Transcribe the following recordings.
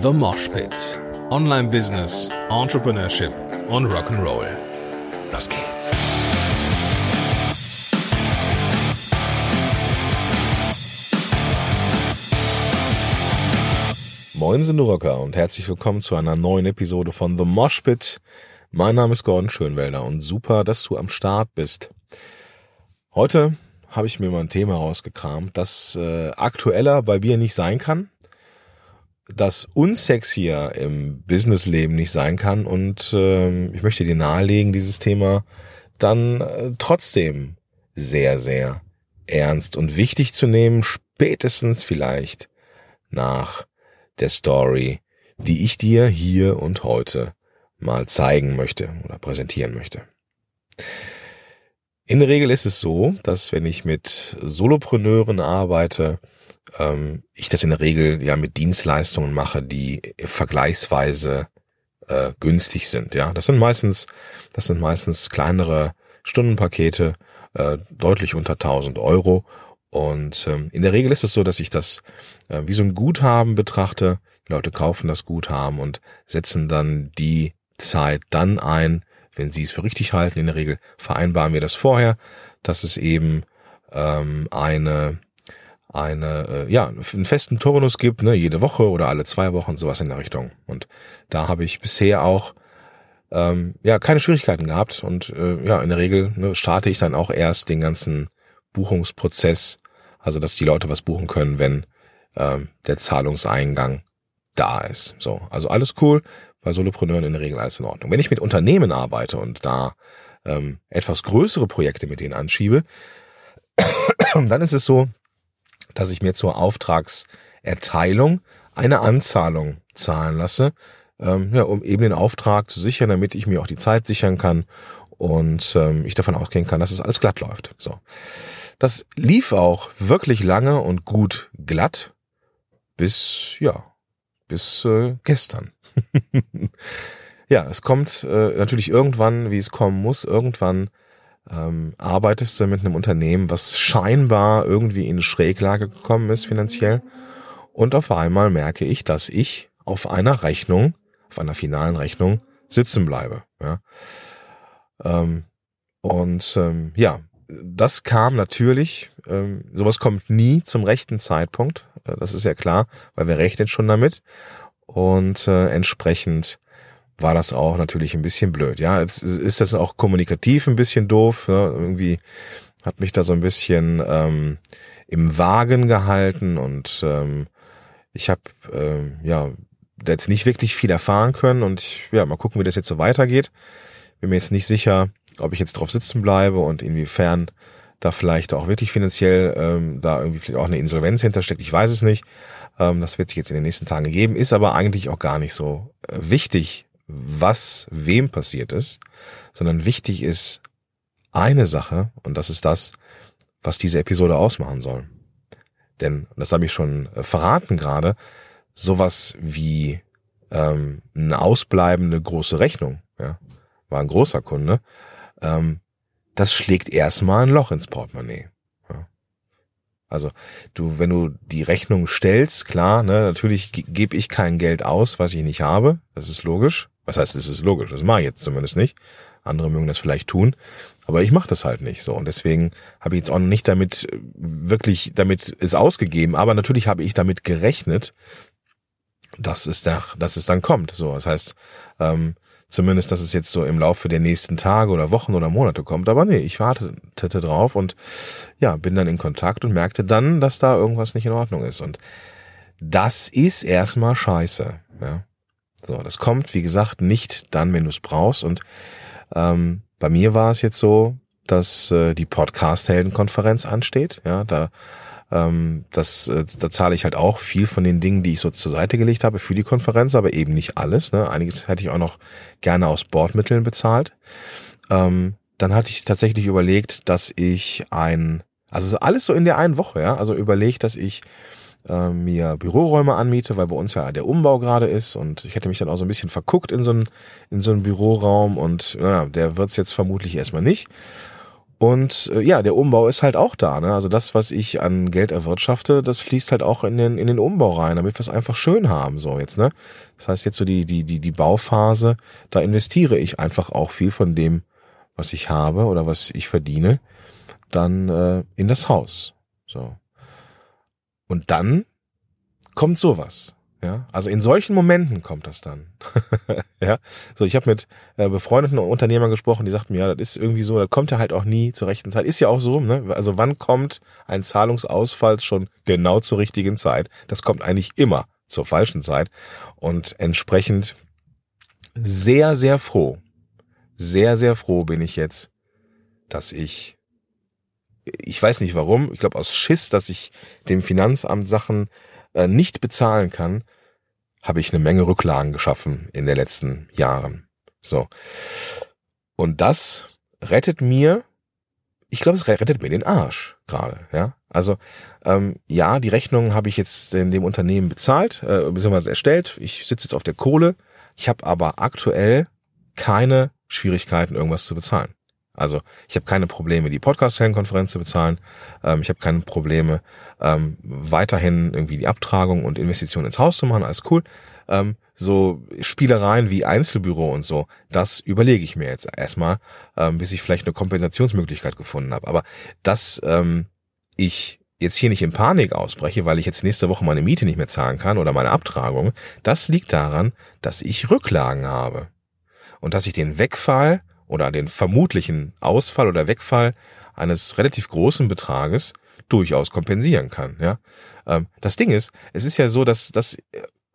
The Mosh Pit. Online Business, Entrepreneurship und Rock'n'Roll. Los geht's. Moin sind Rocker und herzlich willkommen zu einer neuen Episode von The Mosh Pit. Mein Name ist Gordon Schönwelder und super, dass du am Start bist. Heute habe ich mir mal ein Thema rausgekramt, das äh, aktueller bei mir nicht sein kann, das unsexier im Businessleben nicht sein kann und äh, ich möchte dir nahelegen, dieses Thema dann äh, trotzdem sehr, sehr ernst und wichtig zu nehmen, spätestens vielleicht nach der Story, die ich dir hier und heute mal zeigen möchte oder präsentieren möchte. In der Regel ist es so, dass wenn ich mit Solopreneuren arbeite, ähm, ich das in der Regel ja mit Dienstleistungen mache, die vergleichsweise äh, günstig sind. Ja, das sind meistens, das sind meistens kleinere Stundenpakete, äh, deutlich unter 1000 Euro. Und ähm, in der Regel ist es so, dass ich das äh, wie so ein Guthaben betrachte. Die Leute kaufen das Guthaben und setzen dann die Zeit dann ein, wenn sie es für richtig halten. In der Regel vereinbaren wir das vorher, dass es eben ähm, eine eine äh, ja einen festen Turnus gibt, ne, jede Woche oder alle zwei Wochen sowas in der Richtung. Und da habe ich bisher auch ähm, ja keine Schwierigkeiten gehabt und äh, ja in der Regel ne, starte ich dann auch erst den ganzen Buchungsprozess, also dass die Leute was buchen können, wenn ähm, der Zahlungseingang da ist. So, also alles cool bei Solopreneuren in der Regel alles in Ordnung. Wenn ich mit Unternehmen arbeite und da ähm, etwas größere Projekte mit denen anschiebe, dann ist es so, dass ich mir zur Auftragserteilung eine Anzahlung zahlen lasse, ähm, ja, um eben den Auftrag zu sichern, damit ich mir auch die Zeit sichern kann und ähm, ich davon ausgehen kann, dass es alles glatt läuft. So, das lief auch wirklich lange und gut glatt bis ja bis äh, gestern. ja, es kommt äh, natürlich irgendwann, wie es kommen muss, irgendwann ähm, arbeitest du mit einem Unternehmen, was scheinbar irgendwie in Schräglage gekommen ist finanziell. Und auf einmal merke ich, dass ich auf einer Rechnung, auf einer finalen Rechnung sitzen bleibe. Ja. Ähm, und ähm, ja, das kam natürlich, ähm, sowas kommt nie zum rechten Zeitpunkt, äh, das ist ja klar, weil wir rechnen schon damit. Und äh, entsprechend war das auch natürlich ein bisschen blöd. Ja, jetzt ist das auch kommunikativ ein bisschen doof. Ja? Irgendwie hat mich da so ein bisschen ähm, im Wagen gehalten und ähm, ich habe ähm, ja jetzt nicht wirklich viel erfahren können und ich, ja mal gucken, wie das jetzt so weitergeht. Bin mir jetzt nicht sicher, ob ich jetzt drauf sitzen bleibe und inwiefern da vielleicht auch wirklich finanziell ähm, da irgendwie vielleicht auch eine Insolvenz hintersteckt. Ich weiß es nicht. Ähm, das wird sich jetzt in den nächsten Tagen geben, ist aber eigentlich auch gar nicht so äh, wichtig, was wem passiert ist, sondern wichtig ist eine Sache und das ist das, was diese Episode ausmachen soll. Denn, das habe ich schon äh, verraten gerade, sowas wie ähm, eine ausbleibende große Rechnung, ja, war ein großer Kunde, ähm, das schlägt erstmal ein Loch ins Portemonnaie. Also du, wenn du die Rechnung stellst, klar, ne, natürlich gebe ich kein Geld aus, was ich nicht habe. Das ist logisch. Was heißt, das ist logisch? Das mache ich jetzt zumindest nicht. Andere mögen das vielleicht tun, aber ich mache das halt nicht so. Und deswegen habe ich jetzt auch nicht damit wirklich damit es ausgegeben. Aber natürlich habe ich damit gerechnet, dass es da, dass es dann kommt. So, das heißt, ähm, Zumindest, dass es jetzt so im Laufe der nächsten Tage oder Wochen oder Monate kommt. Aber nee, ich wartete drauf und ja, bin dann in Kontakt und merkte dann, dass da irgendwas nicht in Ordnung ist. Und das ist erstmal scheiße. Ja. So, das kommt, wie gesagt, nicht dann, wenn du es brauchst. Und ähm, bei mir war es jetzt so, dass äh, die Podcast-Helden-Konferenz ansteht. Ja, da ähm, das, äh, da zahle ich halt auch viel von den Dingen, die ich so zur Seite gelegt habe für die Konferenz, aber eben nicht alles. Ne? Einiges hätte ich auch noch gerne aus Bordmitteln bezahlt. Ähm, dann hatte ich tatsächlich überlegt, dass ich ein, also alles so in der einen Woche, ja, also überlegt, dass ich äh, mir Büroräume anmiete, weil bei uns ja der Umbau gerade ist und ich hätte mich dann auch so ein bisschen verguckt in so einen, in so einen Büroraum und naja, der wird's jetzt vermutlich erstmal nicht. Und äh, ja, der Umbau ist halt auch da. Ne? Also das, was ich an Geld erwirtschafte, das fließt halt auch in den, in den Umbau rein, damit wir es einfach schön haben. So jetzt, ne? Das heißt, jetzt so die, die, die, die Bauphase, da investiere ich einfach auch viel von dem, was ich habe oder was ich verdiene, dann äh, in das Haus. So. Und dann kommt sowas. Ja, also in solchen Momenten kommt das dann. ja, so ich habe mit äh, befreundeten Unternehmern gesprochen, die sagten mir, ja, das ist irgendwie so, da kommt er halt auch nie zur rechten Zeit. Ist ja auch so, ne? Also wann kommt ein Zahlungsausfall schon genau zur richtigen Zeit? Das kommt eigentlich immer zur falschen Zeit und entsprechend sehr sehr froh, sehr sehr froh bin ich jetzt, dass ich ich weiß nicht warum, ich glaube aus Schiss, dass ich dem Finanzamt Sachen nicht bezahlen kann, habe ich eine Menge Rücklagen geschaffen in den letzten Jahren. So. Und das rettet mir, ich glaube, es rettet mir den Arsch gerade, ja. Also ähm, ja, die Rechnung habe ich jetzt in dem Unternehmen bezahlt, äh, beziehungsweise erstellt. Ich sitze jetzt auf der Kohle. Ich habe aber aktuell keine Schwierigkeiten, irgendwas zu bezahlen. Also ich habe keine Probleme, die Podcast-Konferenz zu bezahlen. Ähm, ich habe keine Probleme, ähm, weiterhin irgendwie die Abtragung und Investition ins Haus zu machen. Alles cool. Ähm, so Spielereien wie Einzelbüro und so, das überlege ich mir jetzt erstmal, ähm, bis ich vielleicht eine Kompensationsmöglichkeit gefunden habe. Aber dass ähm, ich jetzt hier nicht in Panik ausbreche, weil ich jetzt nächste Woche meine Miete nicht mehr zahlen kann oder meine Abtragung, das liegt daran, dass ich Rücklagen habe. Und dass ich den Wegfall oder den vermutlichen Ausfall oder Wegfall eines relativ großen Betrages durchaus kompensieren kann. Ja, ähm, das Ding ist, es ist ja so, dass das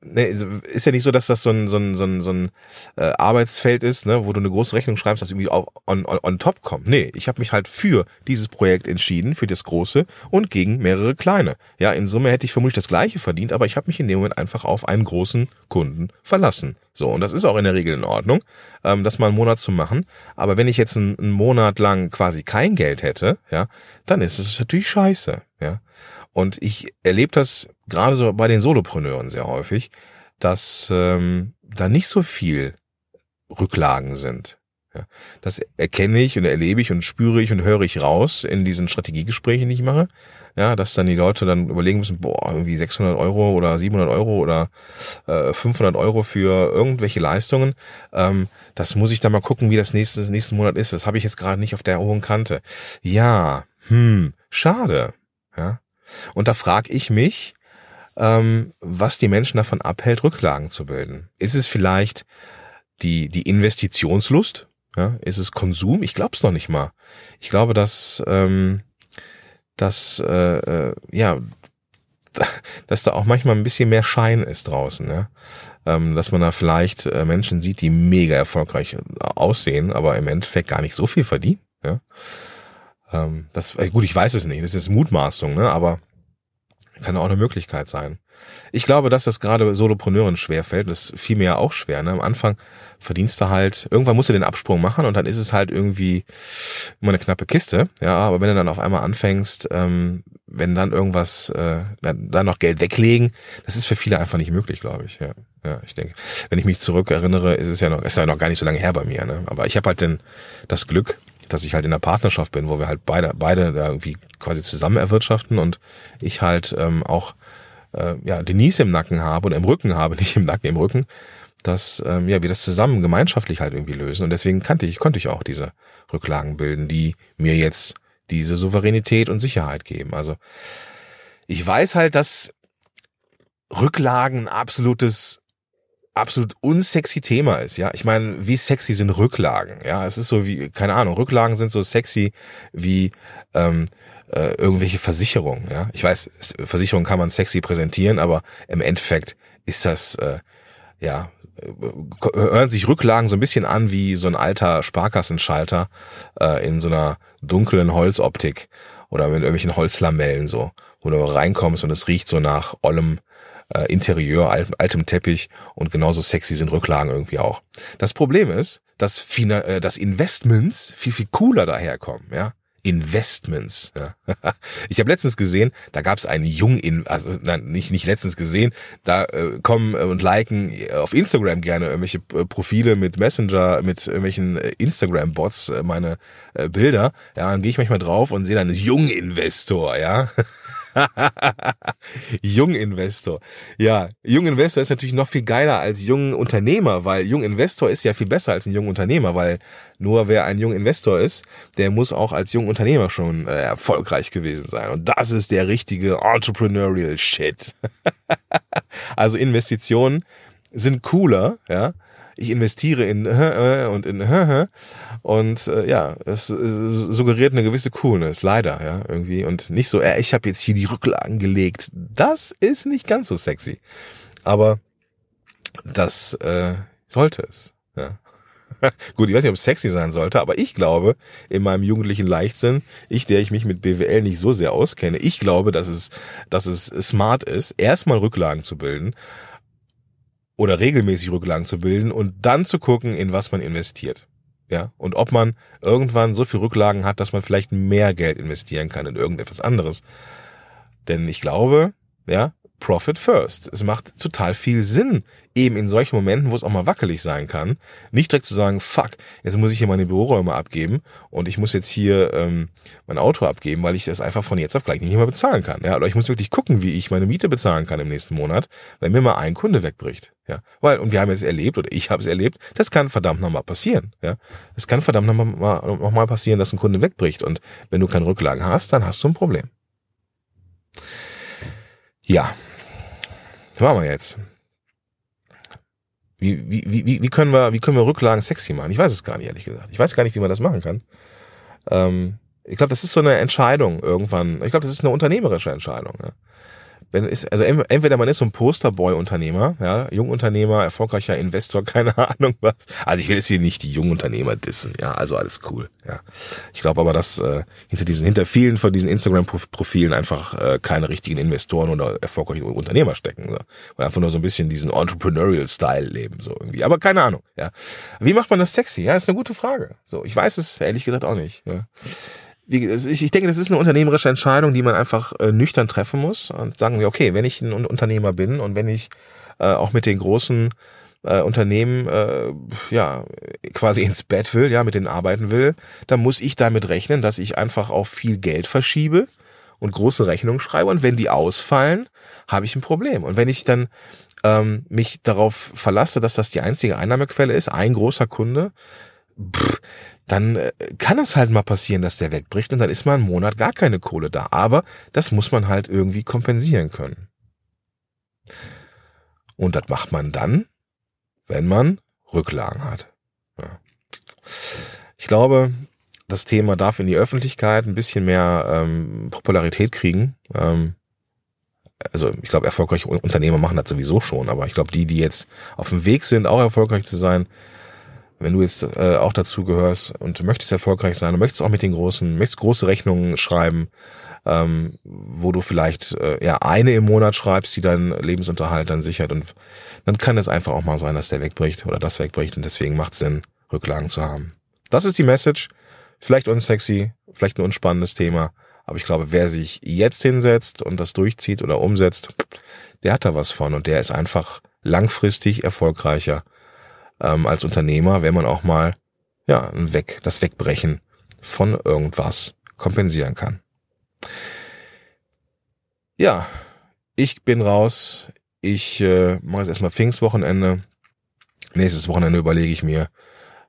ne, ist ja nicht so, dass das so ein, so ein, so ein, so ein äh, Arbeitsfeld ist, ne, wo du eine große Rechnung schreibst, das irgendwie auch on, on, on top kommt. Nee, ich habe mich halt für dieses Projekt entschieden, für das große und gegen mehrere kleine. Ja, in Summe hätte ich vermutlich das gleiche verdient, aber ich habe mich in dem Moment einfach auf einen großen Kunden verlassen. So, und das ist auch in der Regel in Ordnung, ähm, das mal einen Monat zu machen. Aber wenn ich jetzt einen, einen Monat lang quasi kein Geld hätte, ja, dann ist es natürlich scheiße. Ja. Und ich erlebe das gerade so bei den Solopreneuren sehr häufig, dass ähm, da nicht so viel Rücklagen sind. Das erkenne ich und erlebe ich und spüre ich und höre ich raus in diesen Strategiegesprächen, die ich mache. Ja, dass dann die Leute dann überlegen müssen, boah, irgendwie 600 Euro oder 700 Euro oder äh, 500 Euro für irgendwelche Leistungen. Ähm, das muss ich dann mal gucken, wie das nächste, nächsten Monat ist. Das habe ich jetzt gerade nicht auf der hohen Kante. Ja, hm, schade. Ja, und da frage ich mich, ähm, was die Menschen davon abhält, Rücklagen zu bilden. Ist es vielleicht die, die Investitionslust? Ja? Ist es Konsum? Ich glaube es noch nicht mal. Ich glaube, dass, ähm, dass äh, äh, ja, dass da auch manchmal ein bisschen mehr Schein ist draußen, ja? ähm, dass man da vielleicht äh, Menschen sieht, die mega erfolgreich aussehen, aber im Endeffekt gar nicht so viel verdienen. Ja? Ähm, das, äh, gut, ich weiß es nicht, das ist Mutmaßung, ne? aber kann auch eine Möglichkeit sein. Ich glaube, dass das gerade Solopreneuren schwerfällt. Das fiel mir ja auch schwer. Ne? Am Anfang verdienst du halt, irgendwann musst du den Absprung machen und dann ist es halt irgendwie immer eine knappe Kiste. Ja, aber wenn du dann auf einmal anfängst, ähm, wenn dann irgendwas, äh, dann, noch Geld weglegen, das ist für viele einfach nicht möglich, glaube ich. Ja, ja, ich denke, wenn ich mich zurück erinnere, ist es ja noch, ist ja noch gar nicht so lange her bei mir. Ne? Aber ich habe halt den, das Glück, dass ich halt in der Partnerschaft bin, wo wir halt beide, beide da irgendwie quasi zusammen erwirtschaften und ich halt ähm, auch äh, ja, Denise im Nacken habe oder im Rücken habe, nicht im Nacken, im Rücken, dass ähm, ja, wir das zusammen gemeinschaftlich halt irgendwie lösen. Und deswegen kannte ich, konnte ich auch diese Rücklagen bilden, die mir jetzt diese Souveränität und Sicherheit geben. Also ich weiß halt, dass Rücklagen absolutes absolut unsexy Thema ist, ja. Ich meine, wie sexy sind Rücklagen? Ja, es ist so wie, keine Ahnung, Rücklagen sind so sexy wie ähm, äh, irgendwelche Versicherungen, ja. Ich weiß, Versicherungen kann man sexy präsentieren, aber im Endeffekt ist das, äh, ja, äh, hören sich Rücklagen so ein bisschen an wie so ein alter Sparkassenschalter äh, in so einer dunklen Holzoptik oder mit irgendwelchen Holzlamellen so, wo du reinkommst und es riecht so nach ollem äh, Interieur, alt, altem Teppich und genauso sexy sind Rücklagen irgendwie auch. Das Problem ist, dass, Fina äh, dass Investments viel, viel cooler daherkommen, ja. Investments. Ja. Ich habe letztens gesehen, da gab es einen Jung, also nein, nicht nicht letztens gesehen, da äh, kommen und liken auf Instagram gerne irgendwelche äh, Profile mit Messenger, mit irgendwelchen äh, Instagram-Bots äh, meine äh, Bilder. Ja, dann gehe ich manchmal drauf und sehe dann Jung-Investor, ja. Junginvestor. Ja, Junginvestor ist natürlich noch viel geiler als Jungunternehmer, weil Junginvestor ist ja viel besser als ein Jungunternehmer, weil nur wer ein Junginvestor ist, der muss auch als Jungunternehmer schon äh, erfolgreich gewesen sein. Und das ist der richtige Entrepreneurial Shit. also Investitionen sind cooler, ja, ich investiere in äh, und in äh, und äh, ja, es suggeriert eine gewisse Coolness, leider, ja, irgendwie und nicht so, äh, ich habe jetzt hier die Rücklagen gelegt. Das ist nicht ganz so sexy. Aber das äh, sollte es, ja. Gut, ich weiß nicht, ob es sexy sein sollte, aber ich glaube, in meinem jugendlichen Leichtsinn, ich, der ich mich mit BWL nicht so sehr auskenne, ich glaube, dass es, dass es smart ist, erstmal Rücklagen zu bilden oder regelmäßig Rücklagen zu bilden und dann zu gucken, in was man investiert. Ja, und ob man irgendwann so viel Rücklagen hat, dass man vielleicht mehr Geld investieren kann in irgendetwas anderes. Denn ich glaube, ja, Profit first. Es macht total viel Sinn, eben in solchen Momenten, wo es auch mal wackelig sein kann, nicht direkt zu sagen, fuck, jetzt muss ich hier meine Büroräume abgeben und ich muss jetzt hier ähm, mein Auto abgeben, weil ich das einfach von jetzt auf gleich nicht mehr bezahlen kann. Ja, oder ich muss wirklich gucken, wie ich meine Miete bezahlen kann im nächsten Monat, wenn mir mal ein Kunde wegbricht. Ja, weil und wir haben jetzt erlebt oder ich habe es erlebt, das kann verdammt nochmal passieren. Ja, es kann verdammt nochmal noch mal passieren, dass ein Kunde wegbricht und wenn du keine Rücklagen hast, dann hast du ein Problem. Ja, was machen wir jetzt? Wie, wie, wie, wie, können wir, wie können wir Rücklagen sexy machen? Ich weiß es gar nicht, ehrlich gesagt. Ich weiß gar nicht, wie man das machen kann. Ähm, ich glaube, das ist so eine Entscheidung irgendwann. Ich glaube, das ist eine unternehmerische Entscheidung. Ja wenn ist, also entweder man ist so ein Posterboy-Unternehmer, ja, Jungunternehmer, erfolgreicher Investor, keine Ahnung was. Also ich will jetzt hier nicht die Jungunternehmer dissen, ja, also alles cool, ja. Ich glaube aber, dass äh, hinter diesen, hinter vielen von diesen Instagram-Profilen einfach äh, keine richtigen Investoren oder erfolgreiche Unternehmer stecken, so. und einfach nur so ein bisschen diesen Entrepreneurial-Style leben, so irgendwie. Aber keine Ahnung, ja. Wie macht man das sexy? Ja, ist eine gute Frage. So, ich weiß es ehrlich gesagt auch nicht. Ja ich denke, das ist eine unternehmerische Entscheidung, die man einfach äh, nüchtern treffen muss und sagen wir, okay, wenn ich ein Unternehmer bin und wenn ich äh, auch mit den großen äh, Unternehmen ja quasi ins Bett will, ja, mit denen arbeiten will, dann muss ich damit rechnen, dass ich einfach auch viel Geld verschiebe und große Rechnungen schreibe und wenn die ausfallen, habe ich ein Problem. Und wenn ich dann ähm, mich darauf verlasse, dass das die einzige Einnahmequelle ist, ein großer Kunde, pff, dann äh, kann es halt mal passieren, dass der wegbricht und dann ist mal ein Monat gar keine Kohle da. Aber das muss man halt irgendwie kompensieren können. Und das macht man dann, wenn man Rücklagen hat. Ja. Ich glaube, das Thema darf in die Öffentlichkeit ein bisschen mehr ähm, Popularität kriegen. Ähm, also ich glaube, erfolgreiche Unternehmer machen das sowieso schon, aber ich glaube, die, die jetzt auf dem Weg sind, auch erfolgreich zu sein, wenn du jetzt äh, auch dazu gehörst und möchtest erfolgreich sein und möchtest auch mit den großen, möchtest große Rechnungen schreiben, ähm, wo du vielleicht äh, ja eine im Monat schreibst, die deinen Lebensunterhalt dann sichert und dann kann es einfach auch mal sein, dass der wegbricht oder das wegbricht und deswegen macht es Sinn, Rücklagen zu haben. Das ist die Message. Vielleicht unsexy, vielleicht ein unspannendes Thema, aber ich glaube, wer sich jetzt hinsetzt und das durchzieht oder umsetzt, der hat da was von und der ist einfach langfristig erfolgreicher ähm, als Unternehmer, wenn man auch mal ja weg das Wegbrechen von irgendwas kompensieren kann. Ja, ich bin raus. Ich äh, mache jetzt erstmal Pfingstwochenende. Nächstes Wochenende überlege ich mir,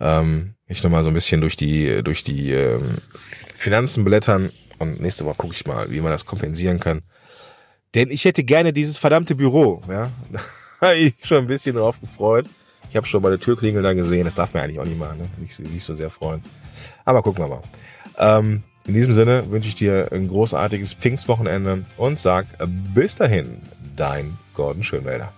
ähm, ich noch mal so ein bisschen durch die durch die ähm, Finanzen blättern und nächste Woche gucke ich mal, wie man das kompensieren kann. Denn ich hätte gerne dieses verdammte Büro. Ja, ich schon ein bisschen drauf gefreut. Ich habe schon meine Türklingel da gesehen. Das darf man eigentlich auch nicht machen. Ne? Nicht, nicht so sehr freuen. Aber gucken wir mal. Ähm, in diesem Sinne wünsche ich dir ein großartiges Pfingstwochenende und sag bis dahin, dein Gordon Schönwälder.